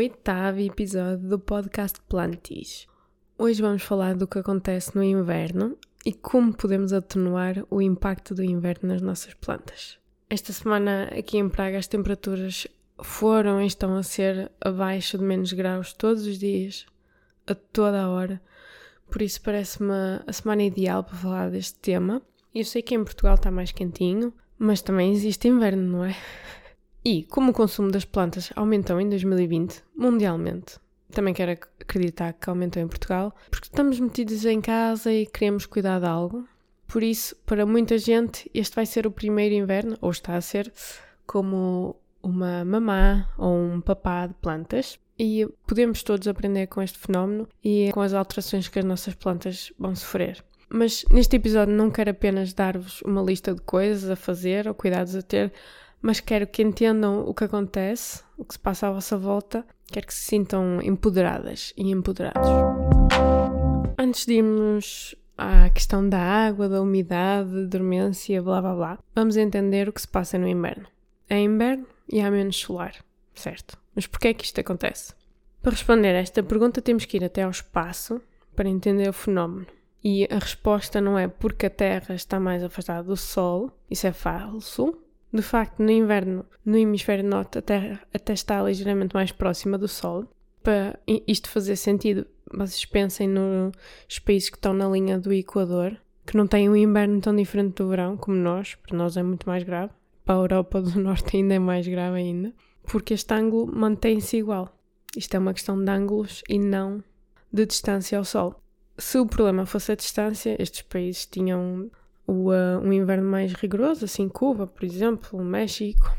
oitavo episódio do podcast Plantis. Hoje vamos falar do que acontece no inverno e como podemos atenuar o impacto do inverno nas nossas plantas. Esta semana aqui em Praga as temperaturas foram e estão a ser abaixo de menos graus todos os dias, a toda a hora. Por isso parece-me a semana ideal para falar deste tema. Eu sei que em Portugal está mais quentinho, mas também existe inverno, não é? E como o consumo das plantas aumentou em 2020, mundialmente, também quero acreditar que aumentou em Portugal, porque estamos metidos em casa e queremos cuidar de algo. Por isso, para muita gente, este vai ser o primeiro inverno, ou está a ser, como uma mamã ou um papá de plantas. E podemos todos aprender com este fenómeno e com as alterações que as nossas plantas vão sofrer. Mas neste episódio não quero apenas dar-vos uma lista de coisas a fazer ou cuidados a ter, mas quero que entendam o que acontece, o que se passa à vossa volta, quero que se sintam empoderadas e empoderados. Antes de irmos à questão da água, da umidade, dormência, blá blá blá, vamos entender o que se passa no inverno. É inverno e há menos solar, certo? Mas porquê é que isto acontece? Para responder a esta pergunta temos que ir até ao espaço para entender o fenómeno. E a resposta não é porque a Terra está mais afastada do Sol, isso é falso, de facto, no inverno, no hemisfério norte, a Terra até está ligeiramente mais próxima do Sol. Para isto fazer sentido, vocês pensem nos países que estão na linha do Equador, que não têm um inverno tão diferente do verão como nós, para nós é muito mais grave. Para a Europa do Norte ainda é mais grave ainda, porque este ângulo mantém-se igual. Isto é uma questão de ângulos e não de distância ao Sol. Se o problema fosse a distância, estes países tinham o, uh, um inverno mais rigoroso, assim Cuba, por exemplo, México.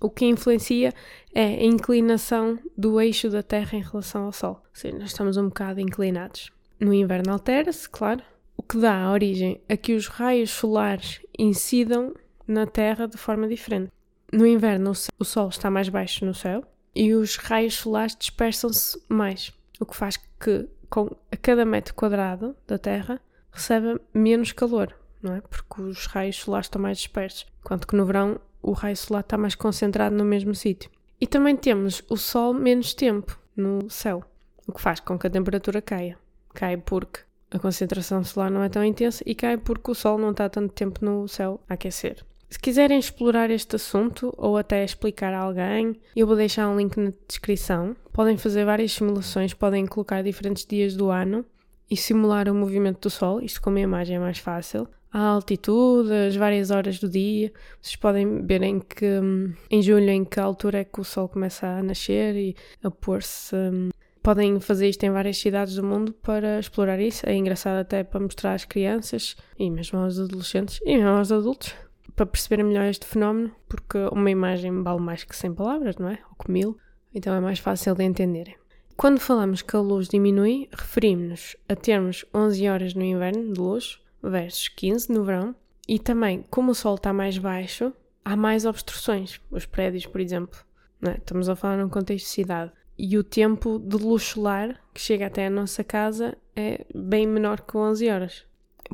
O que influencia é a inclinação do eixo da Terra em relação ao Sol. Ou seja, nós estamos um bocado inclinados. No inverno altera-se, claro, o que dá origem a que os raios solares incidam na Terra de forma diferente. No inverno, o Sol está mais baixo no céu e os raios solares dispersam-se mais, o que faz que, com a cada metro quadrado da Terra, receba menos calor, não é? Porque os raios solares estão mais dispersos, enquanto que no verão o raio solar está mais concentrado no mesmo sítio. E também temos o Sol menos tempo no céu, o que faz com que a temperatura caia. Cai porque a concentração solar não é tão intensa e cai porque o Sol não está tanto tempo no céu a aquecer. Se quiserem explorar este assunto ou até explicar a alguém, eu vou deixar um link na descrição. Podem fazer várias simulações, podem colocar diferentes dias do ano e simular o movimento do Sol, isto com uma imagem é mais fácil a altitude, as várias horas do dia. Vocês podem ver em que hum, em julho em que altura é que o sol começa a nascer e a pôr-se. Um, podem fazer isto em várias cidades do mundo para explorar isso. É engraçado até para mostrar às crianças e mesmo aos adolescentes e mesmo aos adultos para perceberem melhor este fenómeno, porque uma imagem vale mais que 100 palavras, não é? Ou que mil. Então é mais fácil de entenderem. Quando falamos que a luz diminui, referimos-nos a termos 11 horas no inverno de luz versus 15 no verão. E também, como o sol está mais baixo, há mais obstruções. Os prédios, por exemplo. É? Estamos a falar num contexto de cidade. E o tempo de luz solar que chega até a nossa casa é bem menor que 11 horas.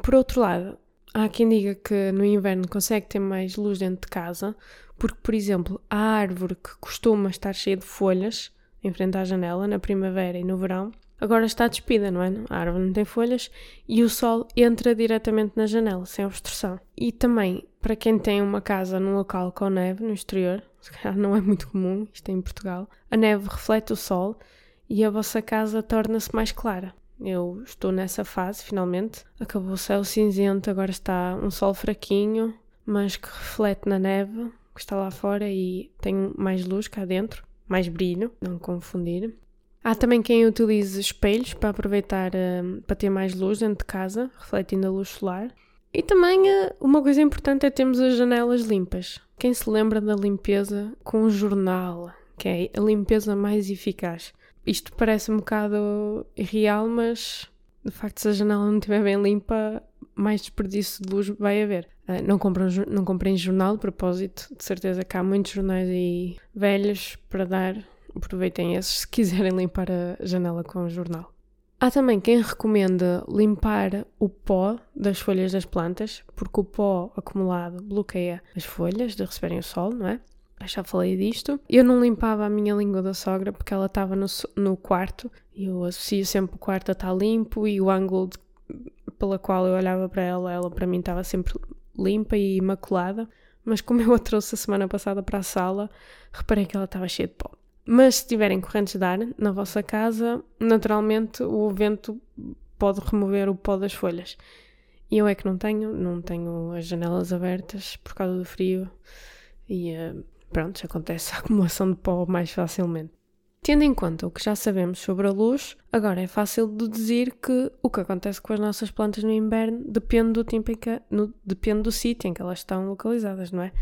Por outro lado, há quem diga que no inverno consegue ter mais luz dentro de casa, porque, por exemplo, a árvore que costuma estar cheia de folhas em frente à janela na primavera e no verão agora está despida, não é? A árvore não tem folhas e o sol entra diretamente na janela, sem obstrução. E também, para quem tem uma casa num local com neve no exterior, se calhar não é muito comum, isto é em Portugal, a neve reflete o sol e a vossa casa torna-se mais clara. Eu estou nessa fase, finalmente. Acabou o céu cinzento, agora está um sol fraquinho, mas que reflete na neve que está lá fora e tem mais luz cá dentro, mais brilho, não confundir. Há também quem utilize espelhos para aproveitar, uh, para ter mais luz dentro de casa, refletindo a luz solar. E também uh, uma coisa importante é termos as janelas limpas. Quem se lembra da limpeza com jornal, que é a limpeza mais eficaz. Isto parece um bocado irreal, mas de facto, se a janela não estiver bem limpa, mais desperdício de luz vai haver. Uh, não, comprem, não comprem jornal, de propósito, de certeza que há muitos jornais aí velhos para dar Aproveitem esses se quiserem limpar a janela com o jornal. Há também quem recomenda limpar o pó das folhas das plantas, porque o pó acumulado bloqueia as folhas de receberem o sol, não é? já falei disto. Eu não limpava a minha língua da sogra porque ela estava no, no quarto e eu associo sempre o quarto a estar limpo e o ângulo de, pela qual eu olhava para ela, ela para mim estava sempre limpa e imaculada. Mas como eu a trouxe a semana passada para a sala, reparei que ela estava cheia de pó. Mas se tiverem correntes de ar na vossa casa, naturalmente o vento pode remover o pó das folhas. E eu é que não tenho, não tenho as janelas abertas por causa do frio e uh, pronto, acontece a acumulação de pó mais facilmente. Tendo em conta o que já sabemos sobre a luz, agora é fácil deduzir que o que acontece com as nossas plantas no inverno depende do tempo em que, no, depende do sítio em que elas estão localizadas, não é?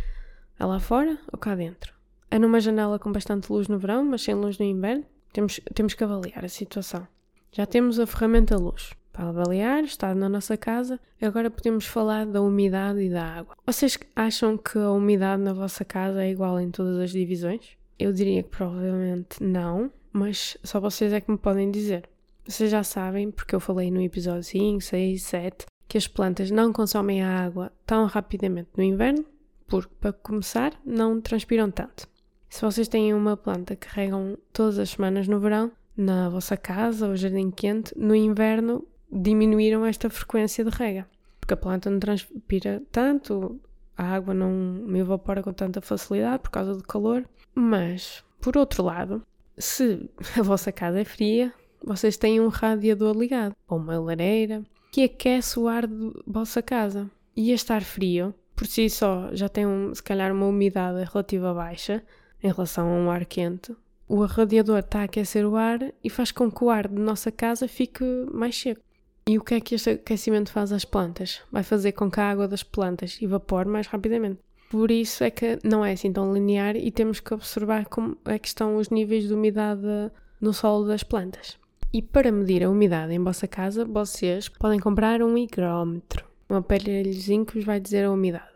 É lá fora ou cá dentro? É numa janela com bastante luz no verão, mas sem luz no inverno? Temos, temos que avaliar a situação. Já temos a ferramenta luz para avaliar, está na nossa casa. Agora podemos falar da umidade e da água. Vocês acham que a umidade na vossa casa é igual em todas as divisões? Eu diria que provavelmente não, mas só vocês é que me podem dizer. Vocês já sabem, porque eu falei no episódio 5, 6, 7, que as plantas não consomem a água tão rapidamente no inverno, porque, para começar, não transpiram tanto. Se vocês têm uma planta que regam todas as semanas no verão, na vossa casa ou jardim quente, no inverno diminuíram esta frequência de rega, porque a planta não transpira tanto, a água não me evapora com tanta facilidade por causa do calor. Mas, por outro lado, se a vossa casa é fria, vocês têm um radiador ligado ou uma lareira que aquece o ar da vossa casa. E a estar frio, por si só, já tem um, se calhar uma umidade relativa baixa em relação a um ar quente. O radiador está a aquecer o ar e faz com que o ar da nossa casa fique mais seco. E o que é que este aquecimento faz às plantas? Vai fazer com que a água das plantas evapore mais rapidamente. Por isso é que não é assim tão linear e temos que observar como é que estão os níveis de umidade no solo das plantas. E para medir a umidade em vossa casa, vocês podem comprar um higrómetro, um aparelhozinho que vos vai dizer a umidade.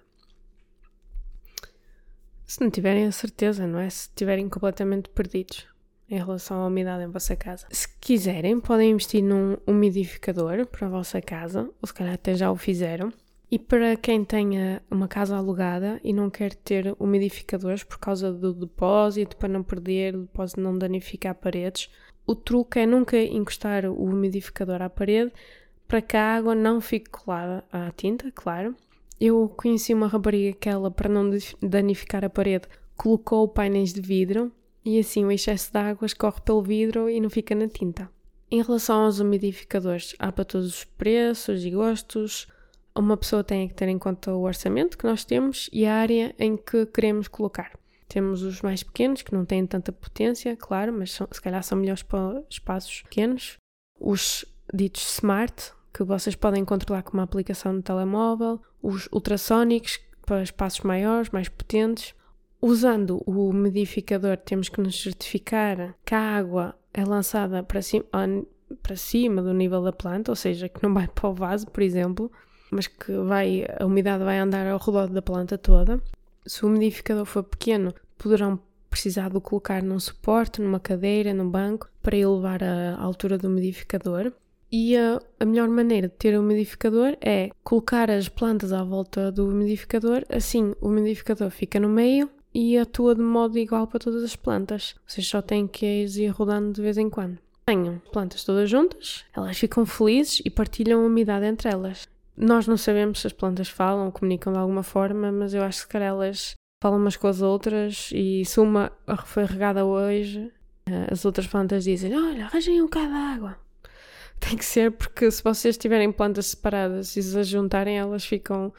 Se não tiverem a certeza, não é? Se estiverem completamente perdidos em relação à umidade em vossa casa. Se quiserem, podem investir num umidificador para a vossa casa, ou se calhar até já o fizeram. E para quem tenha uma casa alugada e não quer ter umidificadores por causa do depósito, para não perder, o depósito não danificar paredes, o truque é nunca encostar o umidificador à parede para que a água não fique colada à tinta, claro. Eu conheci uma rapariga que ela, para não danificar a parede, colocou painéis de vidro e assim o excesso de água escorre pelo vidro e não fica na tinta. Em relação aos umidificadores, há para todos os preços e gostos. Uma pessoa tem que ter em conta o orçamento que nós temos e a área em que queremos colocar. Temos os mais pequenos, que não têm tanta potência, claro, mas são, se calhar são melhores para espaços pequenos. Os ditos smart, que vocês podem controlar com uma aplicação no telemóvel. Os ultrassónicos, para espaços maiores, mais potentes. Usando o umidificador, temos que nos certificar que a água é lançada para cima, para cima do nível da planta, ou seja, que não vai para o vaso, por exemplo, mas que vai, a umidade vai andar ao redor da planta toda. Se o umidificador for pequeno, poderão precisar de o colocar num suporte, numa cadeira, num banco, para elevar a altura do umidificador. E a, a, melhor maneira de ter um umidificador é colocar as plantas à volta do umidificador, assim o umidificador fica no meio e atua de modo igual para todas as plantas. Vocês só têm que ir rodando de vez em quando. Tenham plantas todas juntas, elas ficam felizes e partilham a umidade entre elas. Nós não sabemos se as plantas falam ou comunicam de alguma forma, mas eu acho que elas falam umas com as outras e se uma foi regada hoje, eh, as outras plantas dizem: Olha, arranjem um bocado de água. Tem que ser porque se vocês tiverem plantas separadas e se as juntarem, elas ficam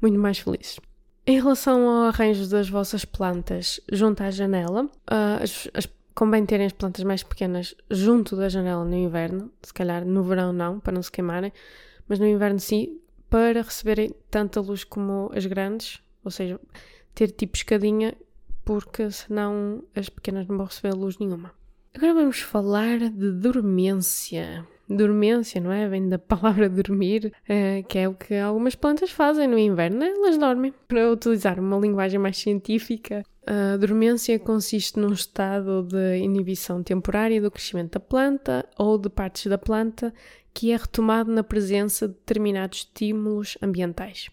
muito mais felizes. Em relação ao arranjo das vossas plantas junto à janela, uh, as, as, convém terem as plantas mais pequenas junto da janela no inverno, se calhar no verão não, para não se queimarem, mas no inverno sim, para receberem tanta luz como as grandes, ou seja, ter tipo escadinha, porque senão as pequenas não vão receber luz nenhuma. Agora vamos falar de dormência dormência, não é? Vem da palavra dormir, uh, que é o que algumas plantas fazem no inverno, né? elas dormem. Para utilizar uma linguagem mais científica, a dormência consiste num estado de inibição temporária do crescimento da planta ou de partes da planta que é retomado na presença de determinados estímulos ambientais.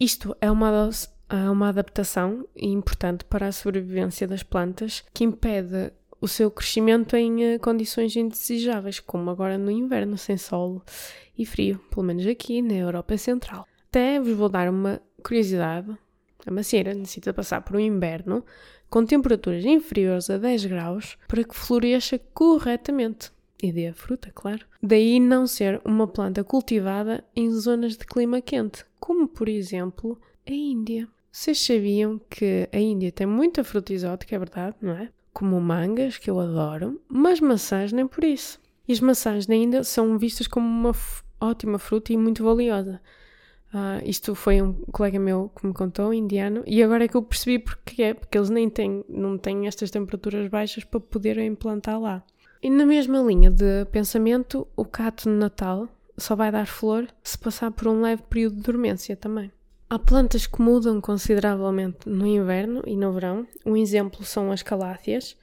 Isto é uma, a uma adaptação importante para a sobrevivência das plantas que impede o seu crescimento em eh, condições indesejáveis, como agora no inverno, sem sol e frio, pelo menos aqui na Europa Central. Até vos vou dar uma curiosidade: a macieira necessita passar por um inverno com temperaturas inferiores a 10 graus para que floresça corretamente e dê a fruta, claro. Daí não ser uma planta cultivada em zonas de clima quente, como por exemplo a Índia. Vocês sabiam que a Índia tem muita fruta exótica, é verdade, não é? Como mangas, que eu adoro, mas maçãs nem por isso. E as maçãs na Índia são vistas como uma ótima fruta e muito valiosa. Uh, isto foi um colega meu que me contou, indiano, e agora é que eu percebi porque é, porque eles nem têm, não têm estas temperaturas baixas para poderem implantar lá. E na mesma linha de pensamento, o cato no Natal só vai dar flor se passar por um leve período de dormência também. Há plantas que mudam consideravelmente no inverno e no verão. Um exemplo são as caláceas.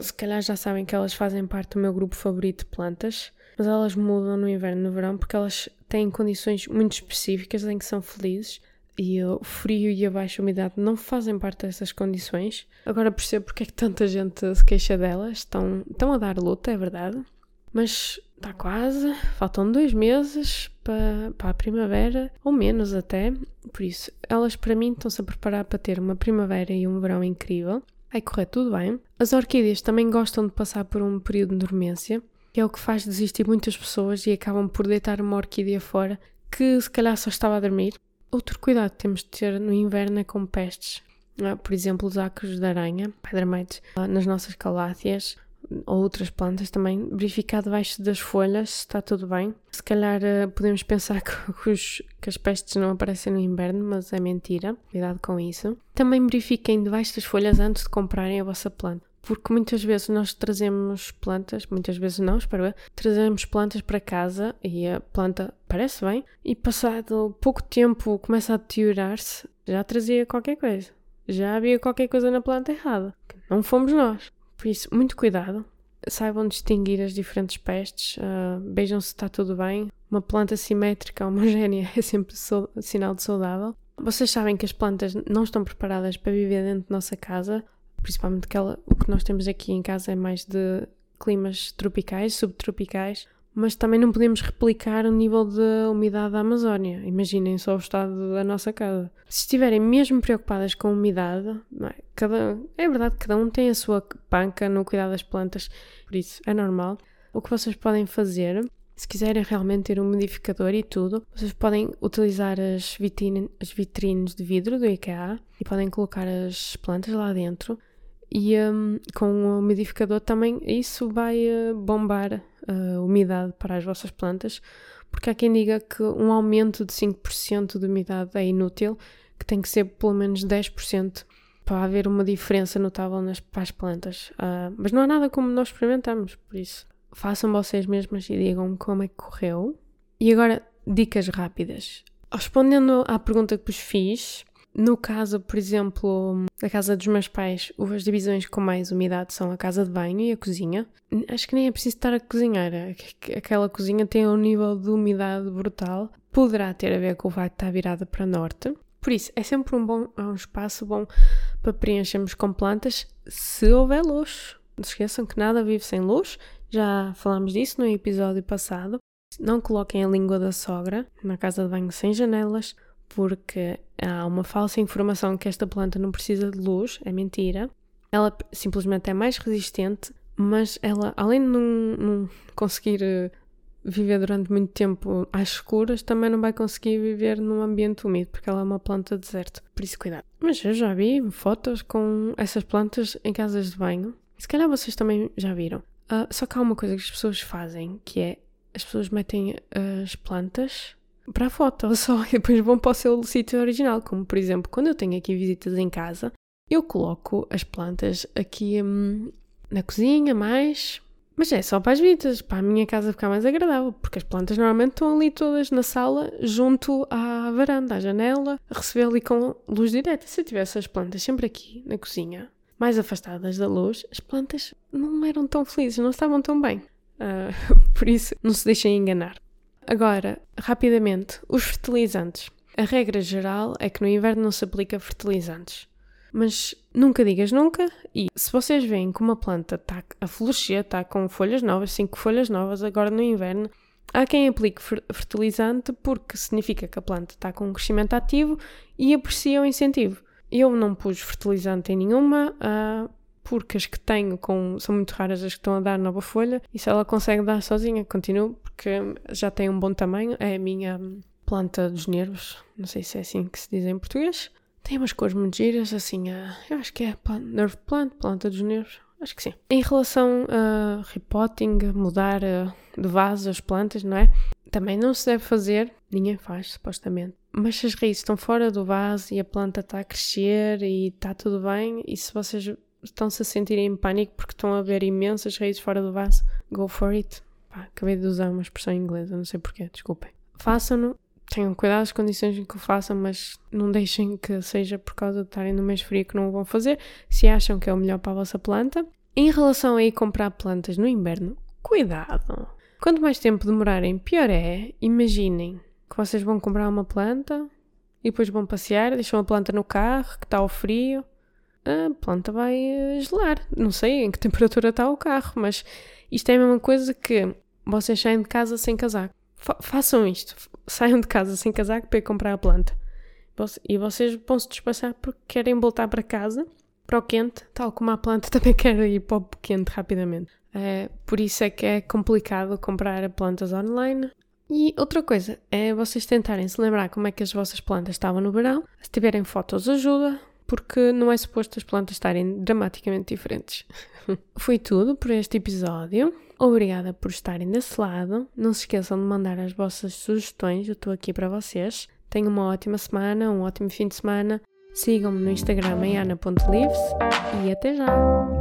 Se calhar já sabem que elas fazem parte do meu grupo favorito de plantas, mas elas mudam no inverno e no verão porque elas têm condições muito específicas em que são felizes e o frio e a baixa umidade não fazem parte dessas condições. Agora percebo porque é que tanta gente se queixa delas. Estão, estão a dar luta, é verdade. Mas está quase, faltam dois meses para, para a primavera, ou menos até. Por isso, elas para mim estão-se a preparar para ter uma primavera e um verão incrível. Vai correr tudo bem. As orquídeas também gostam de passar por um período de dormência, que é o que faz desistir muitas pessoas e acabam por deitar uma orquídea fora que se calhar só estava a dormir Outro cuidado que temos de ter no inverno é com pestes. Ah, por exemplo, os acros de aranha, pedra-mites, ah, nas nossas caláceas ou outras plantas também, verificar debaixo das folhas se está tudo bem. Se calhar ah, podemos pensar que, os, que as pestes não aparecem no inverno, mas é mentira. Cuidado com isso. Também verifiquem debaixo das folhas antes de comprarem a vossa planta porque muitas vezes nós trazemos plantas, muitas vezes não, espero ver, trazemos plantas para casa e a planta parece bem e passado pouco tempo começa a deteriorar-se, já trazia qualquer coisa. Já havia qualquer coisa na planta errada. Não fomos nós. Por isso, muito cuidado. Saibam distinguir as diferentes pestes, uh, vejam se está tudo bem. Uma planta simétrica, homogénea, é sempre sinal de saudável. Vocês sabem que as plantas não estão preparadas para viver dentro da nossa casa, principalmente que ela, o que nós temos aqui em casa é mais de climas tropicais, subtropicais, mas também não podemos replicar o nível de umidade da Amazónia. Imaginem só o estado da nossa casa. Se estiverem mesmo preocupadas com a umidade, é? Cada, é verdade que cada um tem a sua panca no cuidar das plantas, por isso é normal. O que vocês podem fazer, se quiserem realmente ter um umidificador e tudo, vocês podem utilizar as, vitrine, as vitrines de vidro do IKEA e podem colocar as plantas lá dentro e um, com o umidificador também isso vai uh, bombar a uh, umidade para as vossas plantas, porque há quem diga que um aumento de 5% de umidade é inútil, que tem que ser pelo menos 10% para haver uma diferença notável nas, para as plantas. Uh, mas não há nada como nós experimentamos, por isso façam vocês mesmas e digam como é que correu. E agora, dicas rápidas. Respondendo à pergunta que vos fiz, no caso, por exemplo, da casa dos meus pais, as divisões com mais umidade são a casa de banho e a cozinha. Acho que nem é preciso estar a cozinhar. Aquela cozinha tem um nível de umidade brutal. Poderá ter a ver com o facto de estar virada para norte. Por isso, é sempre um bom é um espaço bom para preenchermos com plantas se houver luz. Não se esqueçam que nada vive sem luz. Já falámos disso no episódio passado. Não coloquem a língua da sogra na casa de banho sem janelas porque há uma falsa informação que esta planta não precisa de luz, é mentira. Ela simplesmente é mais resistente, mas ela, além de não, não conseguir eh, viver durante muito tempo às escuras, também não vai conseguir viver num ambiente úmido, porque ela é uma planta de deserto. Por isso, cuidado. Mas eu já vi fotos com essas plantas em casas de banho. Se calhar vocês também já viram. Uh, só que há uma coisa que as pessoas fazem, que é as pessoas metem as plantas para a foto só e depois vão para o seu sítio original. Como por exemplo, quando eu tenho aqui visitas em casa, eu coloco as plantas aqui hum, na cozinha mais. Mas é só para as visitas, para a minha casa ficar mais agradável, porque as plantas normalmente estão ali todas na sala, junto à varanda, à janela, a receber ali com luz direta. Se eu tivesse as plantas sempre aqui na cozinha, mais afastadas da luz, as plantas não eram tão felizes, não estavam tão bem. Uh, por isso, não se deixem enganar. Agora, rapidamente, os fertilizantes. A regra geral é que no inverno não se aplica fertilizantes. Mas nunca digas nunca, e se vocês veem que uma planta está a florescer, está com folhas novas, cinco folhas novas agora no inverno, há quem aplique fertilizante porque significa que a planta está com um crescimento ativo e aprecia o incentivo. Eu não pus fertilizante em nenhuma, uh, porque as que tenho com, são muito raras as que estão a dar nova folha, e se ela consegue dar sozinha, continuo, porque já tem um bom tamanho, é a minha planta dos nervos, não sei se é assim que se diz em português. Tem umas cores muito giras, assim, uh, eu acho que é plant, nerve plant, planta dos nervos, acho que sim. Em relação a repotting, mudar de vaso as plantas, não é? Também não se deve fazer, ninguém faz, supostamente. Mas se as raízes estão fora do vaso e a planta está a crescer e está tudo bem, e se vocês estão-se a sentir em pânico porque estão a ver imensas raízes fora do vaso, go for it. Pá, acabei de usar uma expressão inglesa, não sei porquê, desculpem. Façam-no tenham cuidado das condições em que o façam, mas não deixem que seja por causa de estarem no mês frio que não o vão fazer, se acham que é o melhor para a vossa planta. Em relação a ir comprar plantas no inverno, cuidado! Quanto mais tempo demorarem, pior é. Imaginem que vocês vão comprar uma planta e depois vão passear, deixam a planta no carro, que está ao frio. A planta vai eh, gelar. Não sei em que temperatura está o carro, mas isto é a mesma coisa que vocês saem de casa sem casaco. Fa façam isto saiam de casa sem casaco para ir comprar a planta. E vocês vão se despachar porque querem voltar para casa, para o quente, tal como a planta também quer ir para o quente rapidamente. É, por isso é que é complicado comprar plantas online. E outra coisa é vocês tentarem se lembrar como é que as vossas plantas estavam no verão. Se tiverem fotos, ajuda, porque não é suposto as plantas estarem dramaticamente diferentes. Foi tudo por este episódio. Obrigada por estarem desse lado. Não se esqueçam de mandar as vossas sugestões, eu estou aqui para vocês. Tenham uma ótima semana, um ótimo fim de semana. Sigam-me no Instagram em ana.lives e até já!